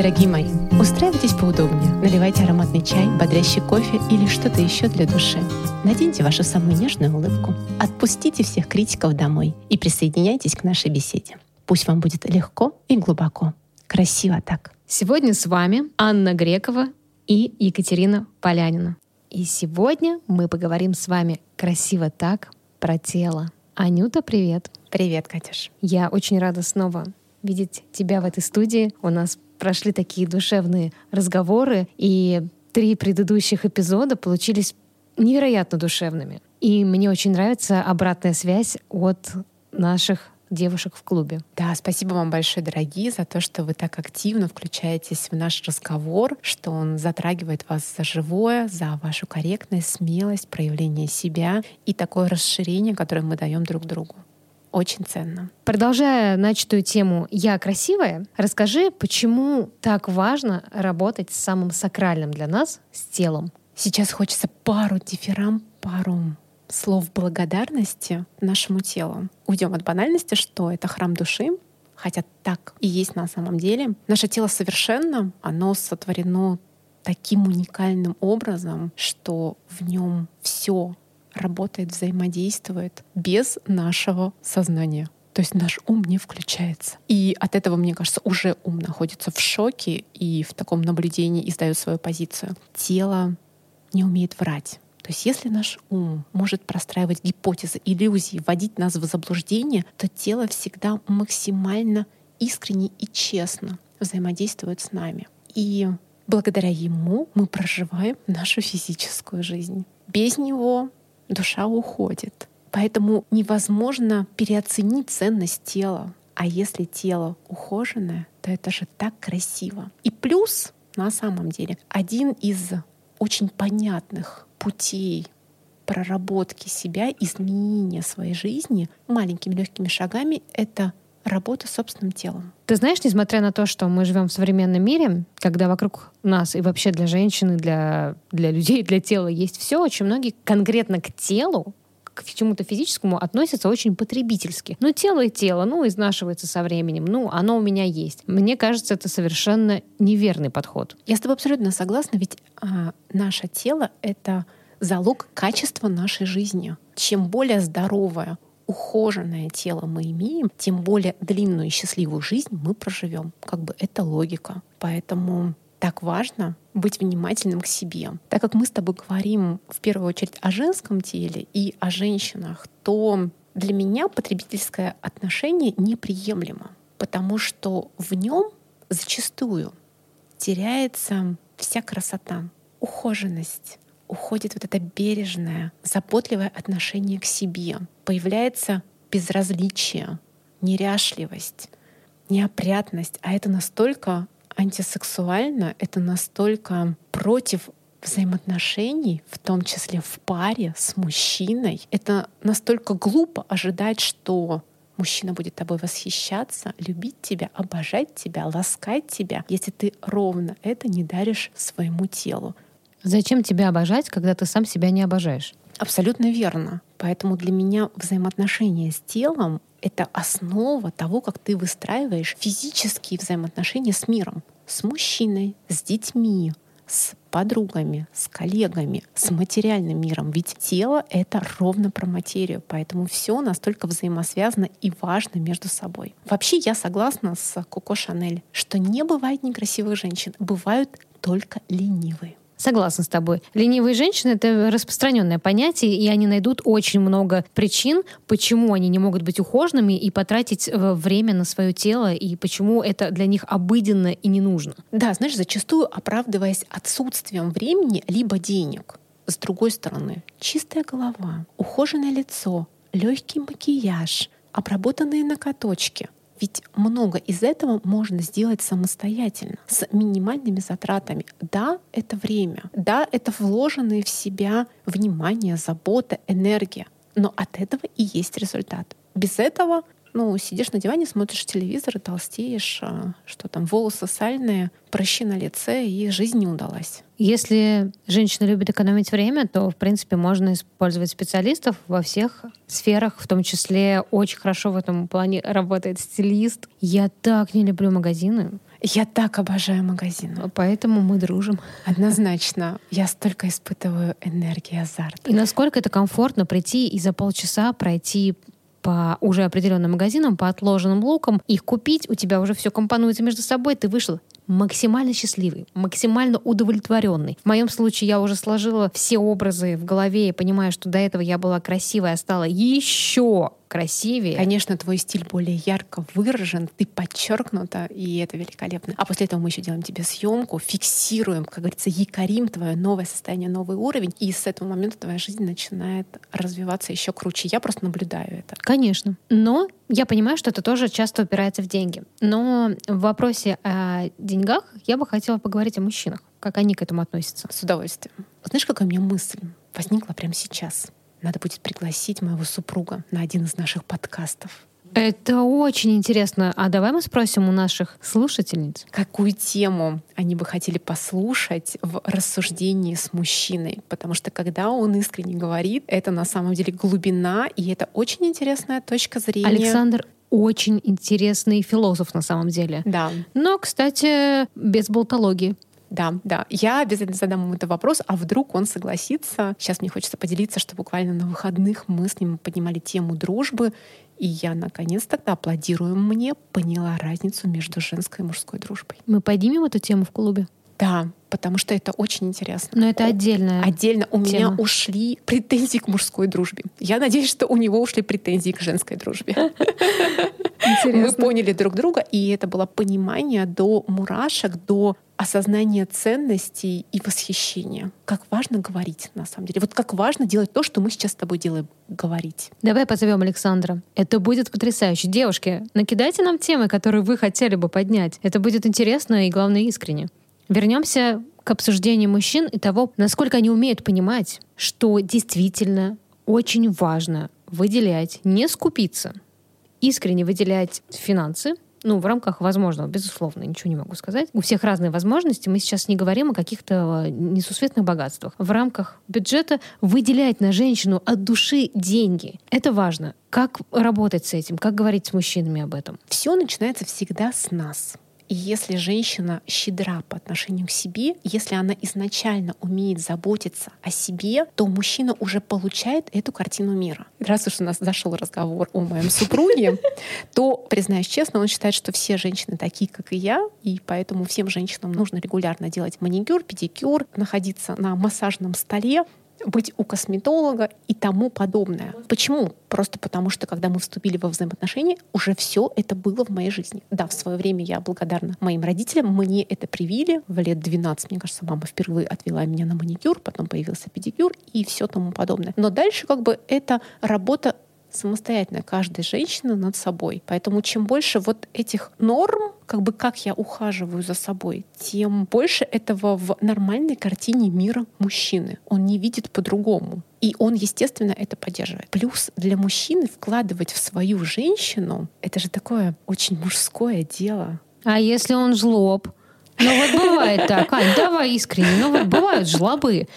Дорогие мои, устраивайтесь поудобнее, наливайте ароматный чай, бодрящий кофе или что-то еще для души. Наденьте вашу самую нежную улыбку, отпустите всех критиков домой и присоединяйтесь к нашей беседе. Пусть вам будет легко и глубоко. Красиво так. Сегодня с вами Анна Грекова и Екатерина Полянина. И сегодня мы поговорим с вами красиво так про тело. Анюта, привет. Привет, Катюш. Я очень рада снова видеть тебя в этой студии. У нас прошли такие душевные разговоры, и три предыдущих эпизода получились невероятно душевными. И мне очень нравится обратная связь от наших девушек в клубе. Да, спасибо вам большое, дорогие, за то, что вы так активно включаетесь в наш разговор, что он затрагивает вас за живое, за вашу корректность, смелость, проявление себя и такое расширение, которое мы даем друг другу. Очень ценно. Продолжая начатую тему «Я красивая», расскажи, почему так важно работать с самым сакральным для нас, с телом? Сейчас хочется пару дифирам, пару слов благодарности нашему телу. Уйдем от банальности, что это храм души, хотя так и есть на самом деле. Наше тело совершенно, оно сотворено таким уникальным образом, что в нем все работает, взаимодействует без нашего сознания. То есть наш ум не включается. И от этого, мне кажется, уже ум находится в шоке и в таком наблюдении и сдает свою позицию. Тело не умеет врать. То есть если наш ум может простраивать гипотезы, иллюзии, вводить нас в заблуждение, то тело всегда максимально искренне и честно взаимодействует с нами. И благодаря ему мы проживаем нашу физическую жизнь. Без него душа уходит. Поэтому невозможно переоценить ценность тела. А если тело ухоженное, то это же так красиво. И плюс, на самом деле, один из очень понятных путей проработки себя, изменения своей жизни маленькими легкими шагами — это работа с собственным телом. Ты знаешь, несмотря на то, что мы живем в современном мире, когда вокруг нас и вообще для женщины, для, для людей, для тела есть все, очень многие конкретно к телу к чему-то физическому относятся очень потребительски. Ну, тело и тело, ну, изнашивается со временем, ну, оно у меня есть. Мне кажется, это совершенно неверный подход. Я с тобой абсолютно согласна, ведь а, наше тело — это залог качества нашей жизни. Чем более здоровое, ухоженное тело мы имеем, тем более длинную и счастливую жизнь мы проживем. Как бы это логика. Поэтому так важно быть внимательным к себе. Так как мы с тобой говорим в первую очередь о женском теле и о женщинах, то для меня потребительское отношение неприемлемо, потому что в нем зачастую теряется вся красота, ухоженность, уходит вот это бережное, заботливое отношение к себе. Появляется безразличие, неряшливость, неопрятность. А это настолько антисексуально, это настолько против взаимоотношений, в том числе в паре с мужчиной. Это настолько глупо ожидать, что мужчина будет тобой восхищаться, любить тебя, обожать тебя, ласкать тебя, если ты ровно это не даришь своему телу. Зачем тебя обожать, когда ты сам себя не обожаешь? Абсолютно верно. Поэтому для меня взаимоотношения с телом — это основа того, как ты выстраиваешь физические взаимоотношения с миром, с мужчиной, с детьми, с подругами, с коллегами, с материальным миром. Ведь тело — это ровно про материю, поэтому все настолько взаимосвязано и важно между собой. Вообще я согласна с Коко Шанель, что не бывает некрасивых женщин, бывают только ленивые. Согласна с тобой. Ленивые женщины — это распространенное понятие, и они найдут очень много причин, почему они не могут быть ухоженными и потратить э, время на свое тело, и почему это для них обыденно и не нужно. Да, знаешь, зачастую оправдываясь отсутствием времени либо денег. С другой стороны, чистая голова, ухоженное лицо, легкий макияж, обработанные накоточки — ведь много из этого можно сделать самостоятельно, с минимальными затратами. Да, это время. Да, это вложенные в себя внимание, забота, энергия. Но от этого и есть результат. Без этого ну, сидишь на диване, смотришь телевизор и толстеешь, а, что там, волосы сальные, прыщи на лице, и жизнь не удалась. Если женщина любит экономить время, то, в принципе, можно использовать специалистов во всех сферах, в том числе очень хорошо в этом плане работает стилист. Я так не люблю магазины. Я так обожаю магазины. Поэтому мы дружим. Однозначно. Я столько испытываю энергии, азарт. И насколько это комфортно прийти и за полчаса пройти по уже определенным магазинам, по отложенным лукам, их купить, у тебя уже все компонуется между собой, ты вышел максимально счастливый, максимально удовлетворенный. В моем случае я уже сложила все образы в голове и понимаю, что до этого я была красивая, а стала еще красивее. Конечно, твой стиль более ярко выражен, ты подчеркнута, и это великолепно. А после этого мы еще делаем тебе съемку, фиксируем, как говорится, якорим твое новое состояние, новый уровень, и с этого момента твоя жизнь начинает развиваться еще круче. Я просто наблюдаю это. Конечно. Но я понимаю, что это тоже часто упирается в деньги. Но в вопросе о деньгах я бы хотела поговорить о мужчинах. Как они к этому относятся? С удовольствием. Знаешь, какая у меня мысль возникла прямо сейчас? Надо будет пригласить моего супруга на один из наших подкастов. Это очень интересно. А давай мы спросим у наших слушательниц. Какую тему они бы хотели послушать в рассуждении с мужчиной? Потому что когда он искренне говорит, это на самом деле глубина, и это очень интересная точка зрения. Александр очень интересный философ на самом деле. Да. Но, кстати, без болтологии. Да, да. Я обязательно задам ему этот вопрос, а вдруг он согласится. Сейчас мне хочется поделиться, что буквально на выходных мы с ним поднимали тему дружбы, и я наконец-то, аплодируем мне, поняла разницу между женской и мужской дружбой. Мы поднимем эту тему в клубе? Да, потому что это очень интересно. Но это отдельно. Отдельно у тема. меня ушли претензии к мужской дружбе. Я надеюсь, что у него ушли претензии к женской дружбе. Интересно. Мы поняли друг друга, и это было понимание до мурашек, до осознания ценностей и восхищения. Как важно говорить, на самом деле. Вот как важно делать то, что мы сейчас с тобой делаем, говорить. Давай позовем Александра. Это будет потрясающе. Девушки, накидайте нам темы, которые вы хотели бы поднять. Это будет интересно и, главное, искренне. Вернемся к обсуждению мужчин и того, насколько они умеют понимать, что действительно очень важно выделять, не скупиться, искренне выделять финансы, ну, в рамках возможного, безусловно, ничего не могу сказать. У всех разные возможности. Мы сейчас не говорим о каких-то несусветных богатствах. В рамках бюджета выделять на женщину от души деньги. Это важно. Как работать с этим? Как говорить с мужчинами об этом? Все начинается всегда с нас. И если женщина щедра по отношению к себе, если она изначально умеет заботиться о себе, то мужчина уже получает эту картину мира. Раз уж у нас зашел разговор о моем супруге, то, признаюсь честно, он считает, что все женщины такие, как и я, и поэтому всем женщинам нужно регулярно делать маникюр, педикюр, находиться на массажном столе, быть у косметолога и тому подобное. Почему? Просто потому что, когда мы вступили во взаимоотношения, уже все это было в моей жизни. Да, в свое время я благодарна моим родителям, мне это привили. В лет 12, мне кажется, мама впервые отвела меня на маникюр, потом появился педикюр и все тому подобное. Но дальше как бы это работа самостоятельно каждой женщины над собой. Поэтому чем больше вот этих норм, как бы как я ухаживаю за собой, тем больше этого в нормальной картине мира мужчины. Он не видит по-другому. И он, естественно, это поддерживает. Плюс для мужчины вкладывать в свою женщину — это же такое очень мужское дело. А если он жлоб? Ну вот бывает так, Ань, давай искренне. Ну вот бывают жлобы.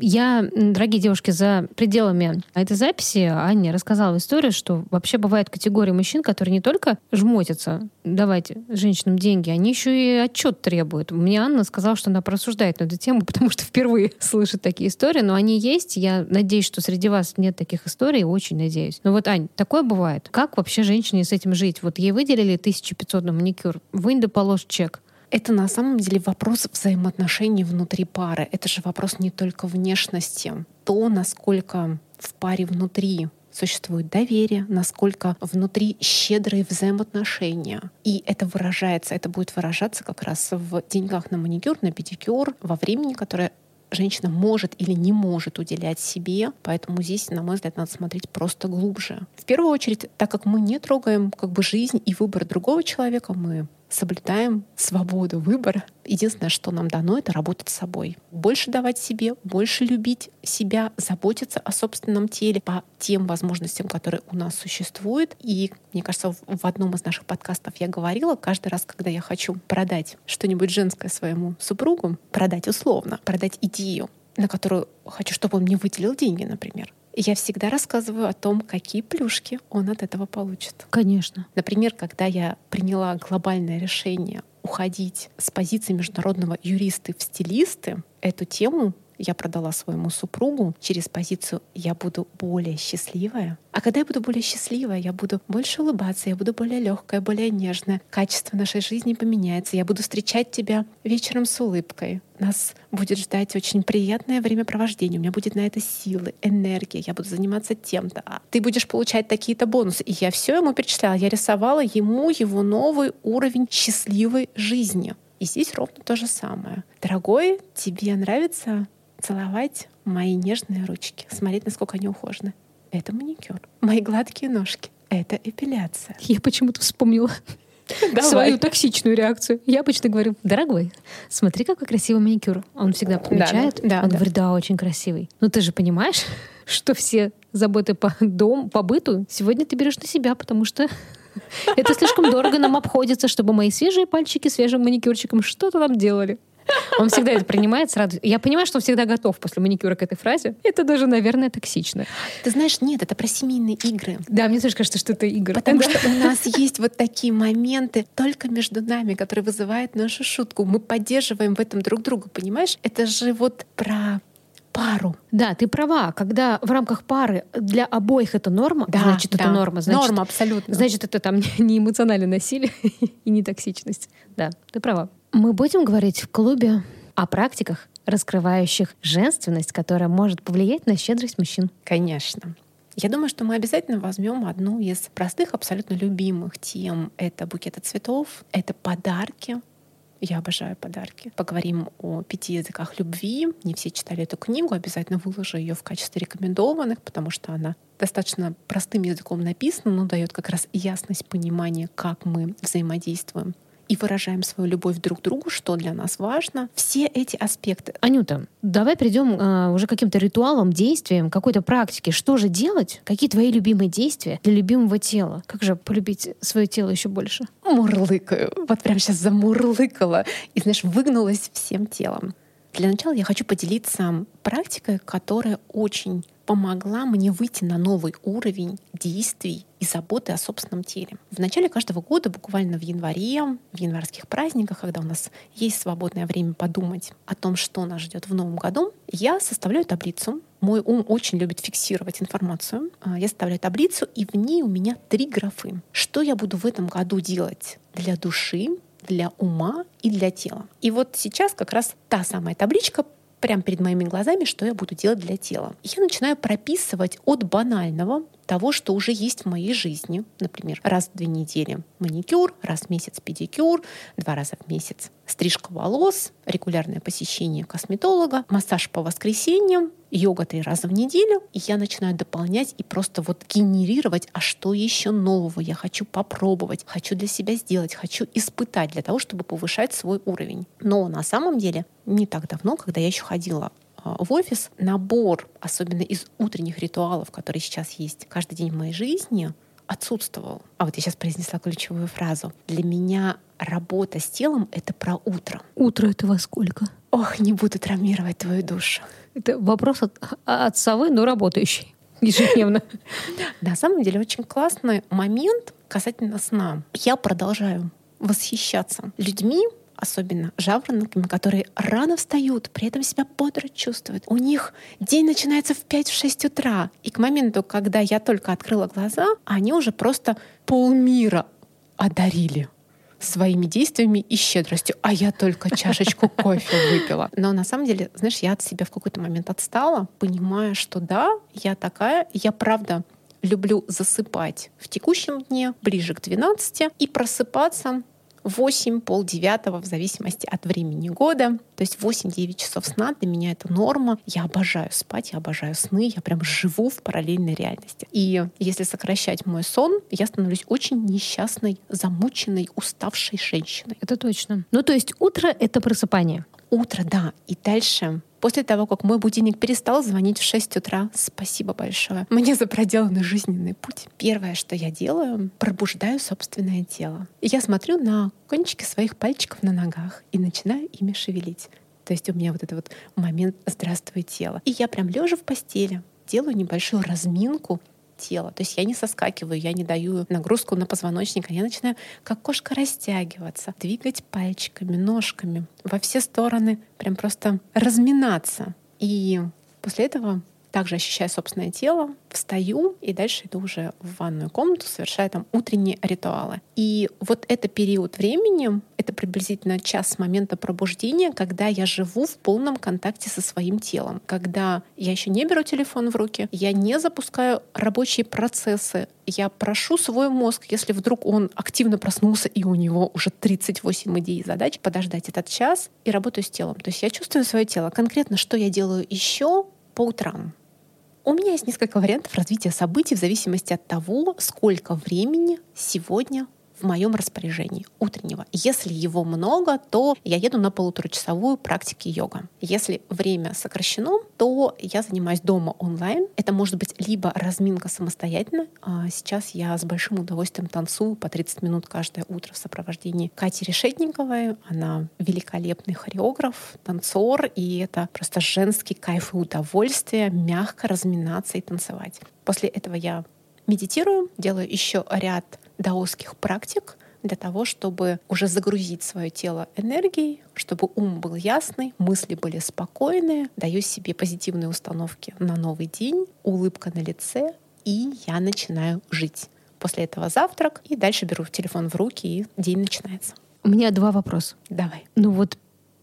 Я, дорогие девушки, за пределами этой записи Аня рассказала историю, что вообще бывает категория мужчин, которые не только жмотятся давать женщинам деньги, они еще и отчет требуют. Мне Анна сказала, что она просуждает на эту тему, потому что впервые слышит такие истории, но они есть. Я надеюсь, что среди вас нет таких историй, очень надеюсь. Но вот, Ань, такое бывает. Как вообще женщине с этим жить? Вот ей выделили 1500 на маникюр, вынь да чек это на самом деле вопрос взаимоотношений внутри пары. Это же вопрос не только внешности. То, насколько в паре внутри существует доверие, насколько внутри щедрые взаимоотношения. И это выражается, это будет выражаться как раз в деньгах на маникюр, на педикюр, во времени, которое женщина может или не может уделять себе. Поэтому здесь, на мой взгляд, надо смотреть просто глубже. В первую очередь, так как мы не трогаем как бы жизнь и выбор другого человека, мы соблюдаем свободу выбора. Единственное, что нам дано, это работать с собой. Больше давать себе, больше любить себя, заботиться о собственном теле по тем возможностям, которые у нас существуют. И, мне кажется, в одном из наших подкастов я говорила, каждый раз, когда я хочу продать что-нибудь женское своему супругу, продать условно, продать идею, на которую хочу, чтобы он мне выделил деньги, например, я всегда рассказываю о том, какие плюшки он от этого получит. Конечно. Например, когда я приняла глобальное решение уходить с позиции международного юриста в стилисты, эту тему я продала своему супругу через позицию «я буду более счастливая». А когда я буду более счастливая, я буду больше улыбаться, я буду более легкая, более нежная. Качество нашей жизни поменяется. Я буду встречать тебя вечером с улыбкой. Нас будет ждать очень приятное времяпровождение. У меня будет на это силы, энергия. Я буду заниматься тем-то. А ты будешь получать такие-то бонусы. И я все ему перечисляла. Я рисовала ему его новый уровень счастливой жизни. И здесь ровно то же самое. Дорогой, тебе нравится целовать мои нежные ручки, смотреть, насколько они ухожены. Это маникюр. Мои гладкие ножки. Это эпиляция. Я почему-то вспомнила Давай. свою токсичную реакцию. Я обычно говорю, дорогой, смотри, какой красивый маникюр. Он всегда подмечает. Да, да, Он да. говорит, да, очень красивый. Но ты же понимаешь, что все заботы по дому, по быту сегодня ты берешь на себя, потому что это слишком дорого нам обходится, чтобы мои свежие пальчики свежим маникюрчиком что-то там делали. Он всегда это принимает сразу. Я понимаю, что он всегда готов после маникюра к этой фразе. Это даже, наверное, токсично. Ты знаешь, нет, это про семейные игры. Да, мне тоже кажется, что это игры. Потому да. что у нас есть вот такие моменты только между нами, которые вызывают нашу шутку. Мы поддерживаем в этом друг друга, понимаешь? Это же вот про пару. Да, ты права. Когда в рамках пары для обоих это норма, да, значит, да. это норма. Значит, норма, абсолютно. Значит, это там не эмоциональное насилие и не токсичность. Да, ты права. Мы будем говорить в клубе о практиках, раскрывающих женственность, которая может повлиять на щедрость мужчин. Конечно. Я думаю, что мы обязательно возьмем одну из простых, абсолютно любимых тем. Это букеты цветов, это подарки. Я обожаю подарки. Поговорим о пяти языках любви. Не все читали эту книгу, обязательно выложу ее в качестве рекомендованных, потому что она достаточно простым языком написана, но дает как раз ясность понимания, как мы взаимодействуем и выражаем свою любовь друг к другу, что для нас важно. Все эти аспекты. Анюта, давай придем э, уже каким-то ритуалам, действиям, какой-то практике. Что же делать? Какие твои любимые действия для любимого тела? Как же полюбить свое тело еще больше? Мурлыкаю. Вот прям сейчас замурлыкала. И, знаешь, выгнулась всем телом. Для начала я хочу поделиться практикой, которая очень помогла мне выйти на новый уровень действий и заботы о собственном теле. В начале каждого года, буквально в январе, в январских праздниках, когда у нас есть свободное время подумать о том, что нас ждет в новом году, я составляю таблицу. Мой ум очень любит фиксировать информацию. А, я составляю таблицу, и в ней у меня три графы. Что я буду в этом году делать для души, для ума и для тела. И вот сейчас как раз та самая табличка прямо перед моими глазами, что я буду делать для тела. Я начинаю прописывать от банального того, что уже есть в моей жизни. Например, раз в две недели маникюр, раз в месяц педикюр, два раза в месяц стрижка волос, регулярное посещение косметолога, массаж по воскресеньям, йога три раза в неделю. И я начинаю дополнять и просто вот генерировать, а что еще нового я хочу попробовать, хочу для себя сделать, хочу испытать для того, чтобы повышать свой уровень. Но на самом деле не так давно, когда я еще ходила в офис, набор, особенно из утренних ритуалов, которые сейчас есть каждый день в моей жизни, отсутствовал. А вот я сейчас произнесла ключевую фразу. Для меня работа с телом — это про утро. Утро — это во сколько? Ох, не буду травмировать твою душу. Это вопрос от, от совы, но работающий ежедневно. На самом деле очень классный момент касательно сна. Я продолжаю восхищаться людьми, особенно жаворонками, которые рано встают, при этом себя бодро чувствуют. У них день начинается в 5-6 утра. И к моменту, когда я только открыла глаза, они уже просто полмира одарили своими действиями и щедростью, а я только чашечку кофе выпила. Но на самом деле, знаешь, я от себя в какой-то момент отстала, понимая, что да, я такая, я правда люблю засыпать в текущем дне ближе к 12 и просыпаться 8, полдевятого, в зависимости от времени года. То есть 8-9 часов сна для меня это норма. Я обожаю спать, я обожаю сны, я прям живу в параллельной реальности. И если сокращать мой сон, я становлюсь очень несчастной, замученной, уставшей женщиной. Это точно. Ну то есть утро — это просыпание. Утро, да. И дальше После того, как мой будильник перестал звонить в 6 утра, спасибо большое, мне за проделанный жизненный путь. Первое, что я делаю, пробуждаю собственное тело. И я смотрю на кончики своих пальчиков на ногах и начинаю ими шевелить. То есть у меня вот этот вот момент «здравствуй, тело». И я прям лежа в постели делаю небольшую разминку тело. То есть я не соскакиваю, я не даю нагрузку на позвоночник, а я начинаю как кошка растягиваться, двигать пальчиками, ножками во все стороны, прям просто разминаться. И после этого также ощущаю собственное тело, встаю и дальше иду уже в ванную комнату, совершаю там утренние ритуалы. И вот это период времени, это приблизительно час с момента пробуждения, когда я живу в полном контакте со своим телом, когда я еще не беру телефон в руки, я не запускаю рабочие процессы, я прошу свой мозг, если вдруг он активно проснулся и у него уже 38 идей и задач, подождать этот час и работаю с телом. То есть я чувствую свое тело. Конкретно, что я делаю еще по утрам. У меня есть несколько вариантов развития событий в зависимости от того, сколько времени сегодня в моем распоряжении утреннего. Если его много, то я еду на полуторачасовую практики йога. Если время сокращено, то я занимаюсь дома онлайн. Это может быть либо разминка самостоятельно. А сейчас я с большим удовольствием танцую по 30 минут каждое утро в сопровождении Кати Решетниковой. Она великолепный хореограф, танцор, и это просто женский кайф и удовольствие мягко разминаться и танцевать. После этого я медитирую, делаю еще ряд даосских практик для того, чтобы уже загрузить свое тело энергией, чтобы ум был ясный, мысли были спокойные, даю себе позитивные установки на новый день, улыбка на лице, и я начинаю жить. После этого завтрак, и дальше беру телефон в руки, и день начинается. У меня два вопроса. Давай. Ну вот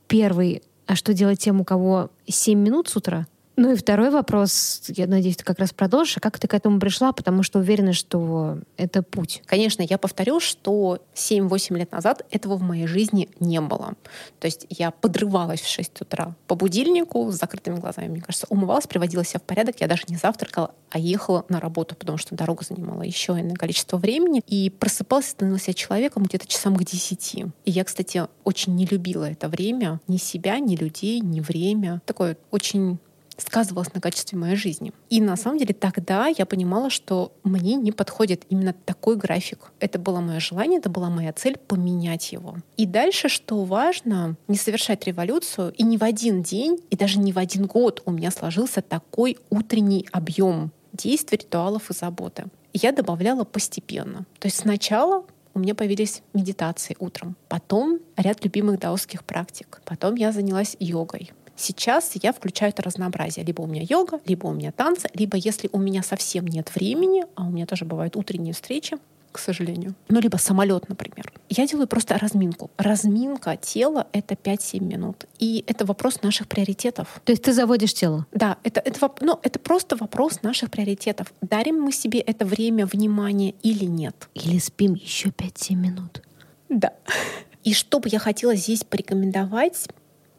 первый, а что делать тем, у кого 7 минут с утра? Ну и второй вопрос, я надеюсь, ты как раз продолжишь. А как ты к этому пришла? Потому что уверена, что это путь. Конечно, я повторю, что 7-8 лет назад этого в моей жизни не было. То есть я подрывалась в 6 утра по будильнику с закрытыми глазами, мне кажется, умывалась, приводила себя в порядок. Я даже не завтракала, а ехала на работу, потому что дорога занимала еще иное количество времени. И просыпалась, становилась я человеком где-то часам к 10. И я, кстати, очень не любила это время. Ни себя, ни людей, ни время. Такое очень сказывалось на качестве моей жизни. И на самом деле тогда я понимала, что мне не подходит именно такой график. Это было мое желание, это была моя цель поменять его. И дальше, что важно, не совершать революцию, и не в один день, и даже не в один год у меня сложился такой утренний объем действий, ритуалов и заботы. Я добавляла постепенно. То есть сначала у меня появились медитации утром, потом ряд любимых даосских практик, потом я занялась йогой, Сейчас я включаю это разнообразие. Либо у меня йога, либо у меня танцы, либо если у меня совсем нет времени, а у меня тоже бывают утренние встречи, к сожалению. Ну, либо самолет, например. Я делаю просто разминку. Разминка тела — это 5-7 минут. И это вопрос наших приоритетов. То есть ты заводишь тело? Да, это, это, ну, это просто вопрос наших приоритетов. Дарим мы себе это время, внимание или нет? Или спим еще 5-7 минут? Да. И что бы я хотела здесь порекомендовать,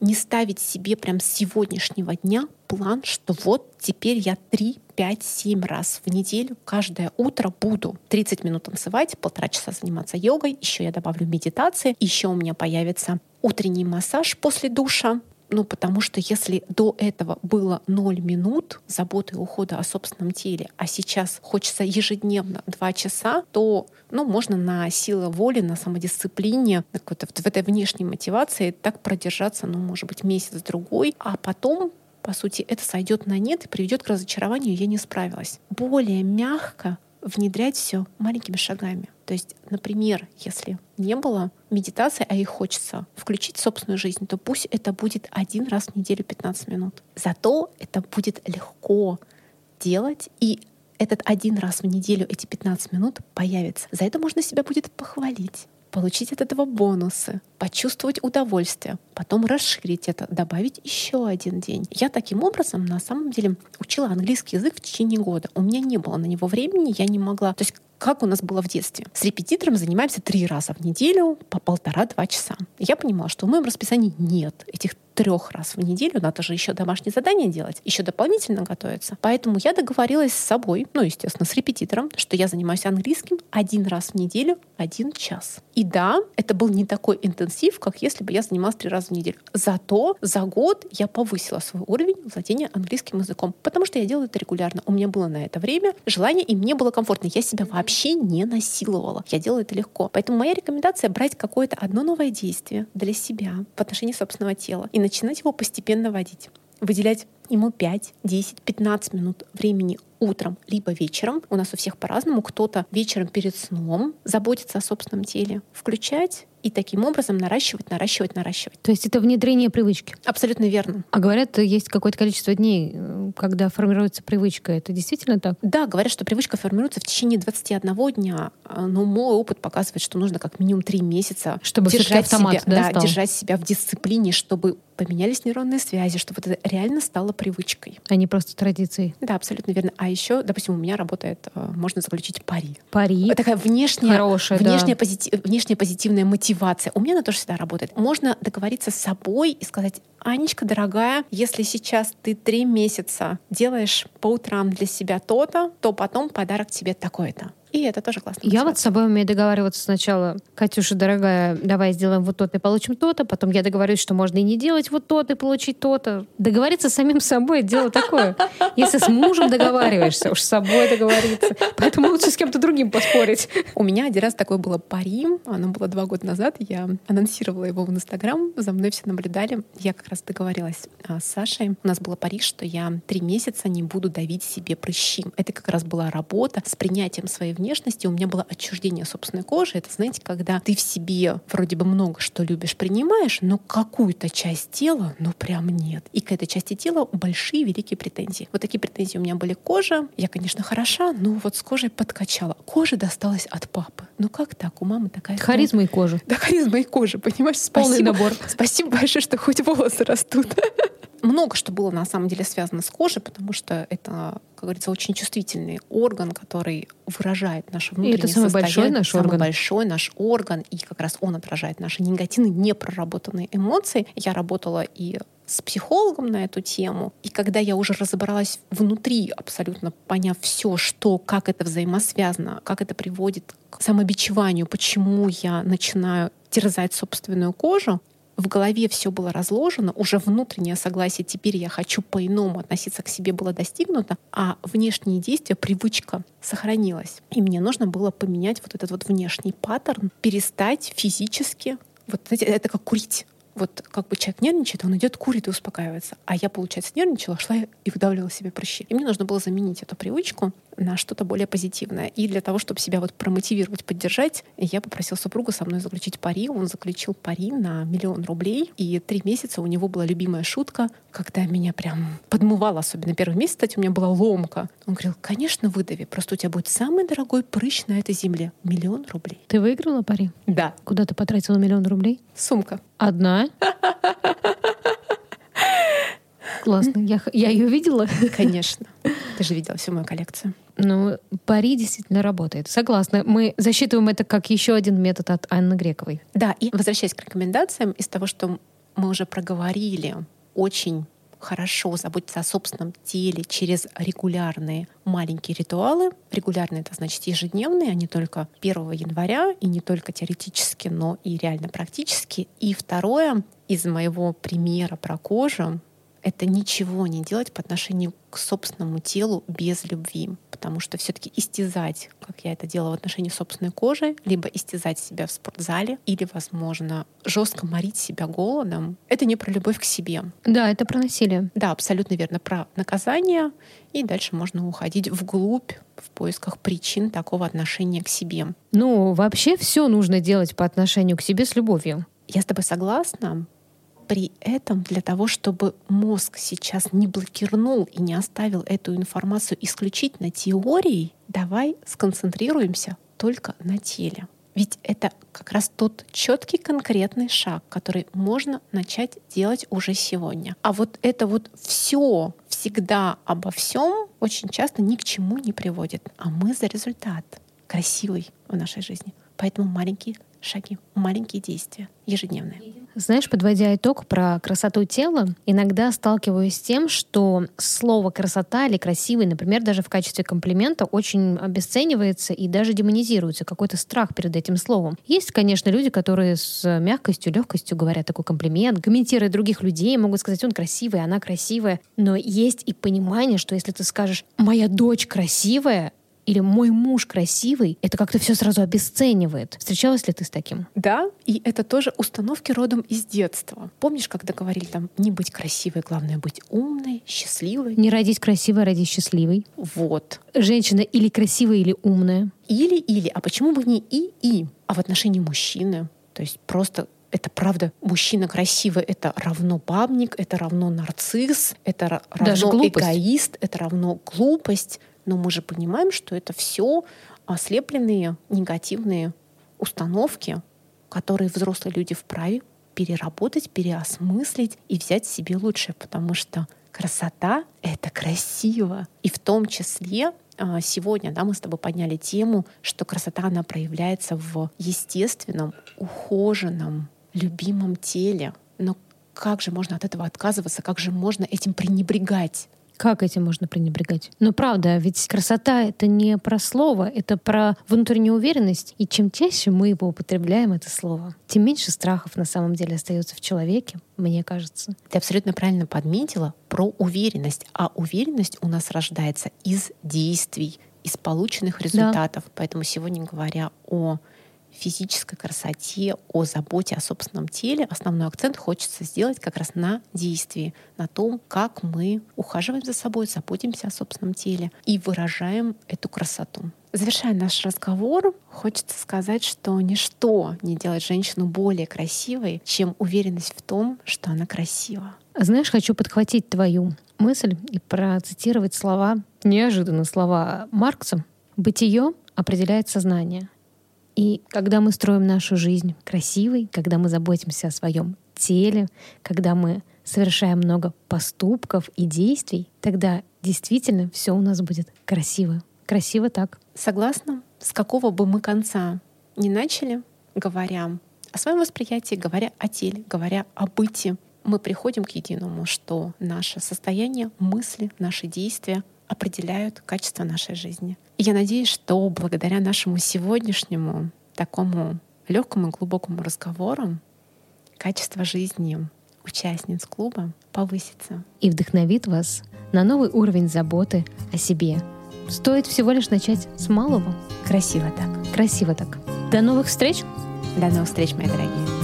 не ставить себе прям с сегодняшнего дня план, что вот теперь я 3, 5, 7 раз в неделю каждое утро буду 30 минут танцевать, полтора часа заниматься йогой, еще я добавлю медитации, еще у меня появится утренний массаж после душа, ну, потому что если до этого было 0 минут заботы и ухода о собственном теле, а сейчас хочется ежедневно 2 часа, то ну, можно на силу воли, на самодисциплине, в этой внешней мотивации так продержаться, ну, может быть, месяц-другой, а потом по сути, это сойдет на нет и приведет к разочарованию, я не справилась. Более мягко внедрять все маленькими шагами. То есть, например, если не было медитации, а их хочется включить в собственную жизнь, то пусть это будет один раз в неделю 15 минут. Зато это будет легко делать, и этот один раз в неделю эти 15 минут появится. За это можно себя будет похвалить получить от этого бонусы, почувствовать удовольствие, потом расширить это, добавить еще один день. Я таким образом на самом деле учила английский язык в течение года. У меня не было на него времени, я не могла. То есть как у нас было в детстве. С репетитором занимаемся три раза в неделю по полтора-два часа. Я понимала, что в моем расписании нет этих трех раз в неделю, надо же еще домашнее задание делать, еще дополнительно готовиться. Поэтому я договорилась с собой, ну, естественно, с репетитором, что я занимаюсь английским один раз в неделю, один час. И да, это был не такой интенсив, как если бы я занималась три раза в неделю. Зато за год я повысила свой уровень владения английским языком, потому что я делаю это регулярно. У меня было на это время, желание, и мне было комфортно. Я себя вообще не насиловала. Я делаю это легко. Поэтому моя рекомендация брать какое-то одно новое действие для себя в отношении собственного тела и начинать его постепенно водить. Выделять ему 5, 10, 15 минут времени утром, либо вечером. У нас у всех по-разному. Кто-то вечером перед сном заботится о собственном теле. Включать и таким образом наращивать, наращивать, наращивать. То есть это внедрение привычки. Абсолютно верно. А говорят, есть какое-то количество дней, э, когда формируется привычка. Это действительно так? Да, говорят, что привычка формируется в течение 21 дня, а, но мой опыт показывает, что нужно как минимум 3 месяца чтобы держать, автомат, себя, да, да, держать себя в дисциплине, чтобы поменялись нейронные связи, чтобы это реально стало привычкой. А не просто традицией. Да, абсолютно верно. А еще, допустим, у меня работает, э, можно заключить пари. Пари. Такая внешняя, Хорошая, внешняя, да. позитив, внешняя позитивная мотивация. У меня она тоже всегда работает. Можно договориться с собой и сказать, Анечка, дорогая, если сейчас ты три месяца делаешь по утрам для себя то-то, то потом подарок тебе такой-то. И это тоже классно. Я вот с собой умею договариваться сначала. Катюша, дорогая, давай сделаем вот то-то и получим то-то. Потом я договорюсь, что можно и не делать вот то-то и получить то-то. Договориться с самим собой — дело такое. Если с мужем договариваешься, уж с собой договориться. Поэтому лучше с кем-то другим поспорить. У меня один раз такое было пари. Оно было два года назад. Я анонсировала его в Инстаграм. За мной все наблюдали. Я как раз договорилась а, с Сашей. У нас было пари, что я три месяца не буду давить себе прыщи. Это как раз была работа с принятием своей внешности. У меня было отчуждение собственной кожи. Это, знаете, когда ты в себе вроде бы много что любишь, принимаешь, но какую-то часть тела, ну прям нет. И к этой части тела большие, великие претензии. Вот такие претензии у меня были к коже. Я, конечно, хороша, но вот с кожей подкачала. Кожа досталась от папы. Ну как так? У мамы такая... Харизма и кожа. Да, харизма и кожа, понимаешь? Полный Спасибо. набор. Спасибо большое, что хоть волосы растут. Много что было на самом деле связано с кожей, потому что это, как говорится, очень чувствительный орган, который выражает наше внутреннее это самый состояние. большой наш самый орган. большой наш орган, и как раз он отражает наши негативные, непроработанные эмоции. Я работала и с психологом на эту тему. И когда я уже разобралась внутри, абсолютно поняв все, что, как это взаимосвязано, как это приводит к самобичеванию, почему я начинаю терзать собственную кожу, в голове все было разложено, уже внутреннее согласие, теперь я хочу по-иному относиться к себе было достигнуто, а внешние действия, привычка сохранилась. И мне нужно было поменять вот этот вот внешний паттерн, перестать физически, вот знаете, это как курить. Вот как бы человек нервничает, он идет, курит и успокаивается. А я, получается, нервничала, шла и выдавливала себе прыщи. И мне нужно было заменить эту привычку на что-то более позитивное. И для того, чтобы себя вот промотивировать, поддержать, я попросила супруга со мной заключить пари. Он заключил пари на миллион рублей. И три месяца у него была любимая шутка, когда меня прям подмывало, особенно первый месяц, кстати, у меня была ломка. Он говорил, конечно, выдави, просто у тебя будет самый дорогой прыщ на этой земле. Миллион рублей. Ты выиграла пари? Да. Куда ты потратила миллион рублей? Сумка. Одна? Классно. Я, я ее видела. Конечно. Ты же видела всю мою коллекцию. Ну, пари действительно работает. Согласна. Мы засчитываем это как еще один метод от Анны Грековой. Да, и возвращаясь к рекомендациям, из того, что мы уже проговорили, очень хорошо заботиться о собственном теле через регулярные маленькие ритуалы. Регулярные — это значит ежедневные, а не только 1 января, и не только теоретически, но и реально практически. И второе, из моего примера про кожу, это ничего не делать по отношению к собственному телу без любви. Потому что все-таки истязать, как я это делала в отношении собственной кожи, либо истязать себя в спортзале, или, возможно, жестко морить себя голодом, это не про любовь к себе. Да, это про насилие. Да, абсолютно верно, про наказание. И дальше можно уходить вглубь в поисках причин такого отношения к себе. Ну, вообще все нужно делать по отношению к себе с любовью. Я с тобой согласна. При этом для того, чтобы мозг сейчас не блокирнул и не оставил эту информацию исключительно теорией, давай сконцентрируемся только на теле. Ведь это как раз тот четкий конкретный шаг, который можно начать делать уже сегодня. А вот это вот все всегда обо всем очень часто ни к чему не приводит. А мы за результат красивый в нашей жизни. Поэтому маленькие шаги, маленькие действия, ежедневные. Знаешь, подводя итог про красоту тела, иногда сталкиваюсь с тем, что слово красота или красивый, например, даже в качестве комплимента очень обесценивается и даже демонизируется. Какой-то страх перед этим словом. Есть, конечно, люди, которые с мягкостью, легкостью говорят такой комплимент, комментируя других людей, могут сказать, он красивый, она красивая. Но есть и понимание, что если ты скажешь, моя дочь красивая, или мой муж красивый, это как-то все сразу обесценивает. Встречалась ли ты с таким? Да, и это тоже установки родом из детства. Помнишь, когда говорили там не быть красивой, главное быть умной, счастливой? Не родить красивой, а родить счастливой. Вот. Женщина или красивая, или умная. Или-или. А почему бы не и-и? А в отношении мужчины? То есть просто это правда, мужчина красивый — это равно бабник, это равно нарцисс, это Даже равно глупость. эгоист, это равно глупость. Но мы же понимаем, что это все ослепленные негативные установки, которые взрослые люди вправе переработать, переосмыслить и взять себе лучшее, потому что красота — это красиво. И в том числе а, сегодня да, мы с тобой подняли тему, что красота, она проявляется в естественном, ухоженном, любимом теле. Но как же можно от этого отказываться, как же можно этим пренебрегать? Как этим можно пренебрегать? Ну, правда, ведь красота — это не про слово, это про внутреннюю уверенность. И чем чаще мы его употребляем, это слово, тем меньше страхов на самом деле остается в человеке, мне кажется. Ты абсолютно правильно подметила про уверенность. А уверенность у нас рождается из действий, из полученных результатов. Да. Поэтому сегодня, говоря о физической красоте, о заботе о собственном теле, основной акцент хочется сделать как раз на действии, на том, как мы ухаживаем за собой, заботимся о собственном теле и выражаем эту красоту. Завершая наш разговор, хочется сказать, что ничто не делает женщину более красивой, чем уверенность в том, что она красива. Знаешь, хочу подхватить твою мысль и процитировать слова, неожиданно слова Маркса. «Бытие определяет сознание, и когда мы строим нашу жизнь красивой, когда мы заботимся о своем теле, когда мы совершаем много поступков и действий, тогда действительно все у нас будет красиво. Красиво так. Согласна. С какого бы мы конца не начали, говоря о своем восприятии, говоря о теле, говоря о быте, мы приходим к единому, что наше состояние, мысли, наши действия определяют качество нашей жизни. И я надеюсь, что благодаря нашему сегодняшнему такому легкому и глубокому разговору качество жизни участниц клуба повысится. И вдохновит вас на новый уровень заботы о себе. Стоит всего лишь начать с малого. Красиво так. Красиво так. До новых встреч! До новых встреч, мои дорогие!